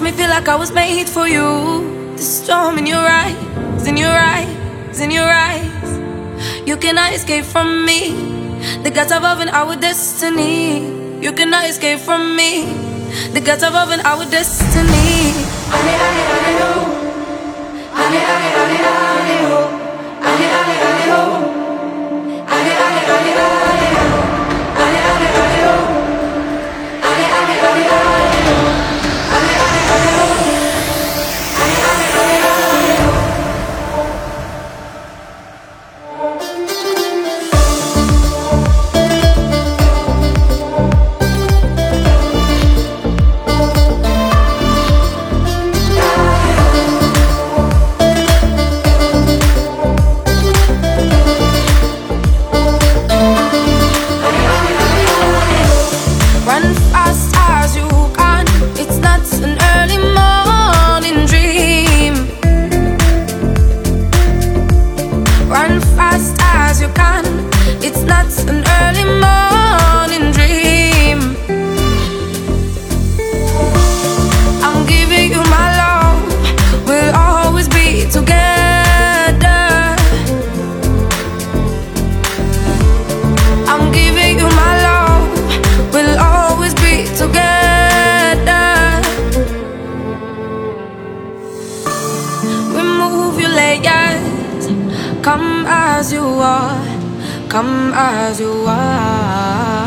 makes me feel like I was made for you. The storm in your eyes, in your eyes, in your eyes. You cannot escape from me. The gods above and our destiny. You cannot escape from me. The gods above and our destiny. Ale, ale, ale, ho. Ale, ale, ale, ale, Come as you are, come as you are.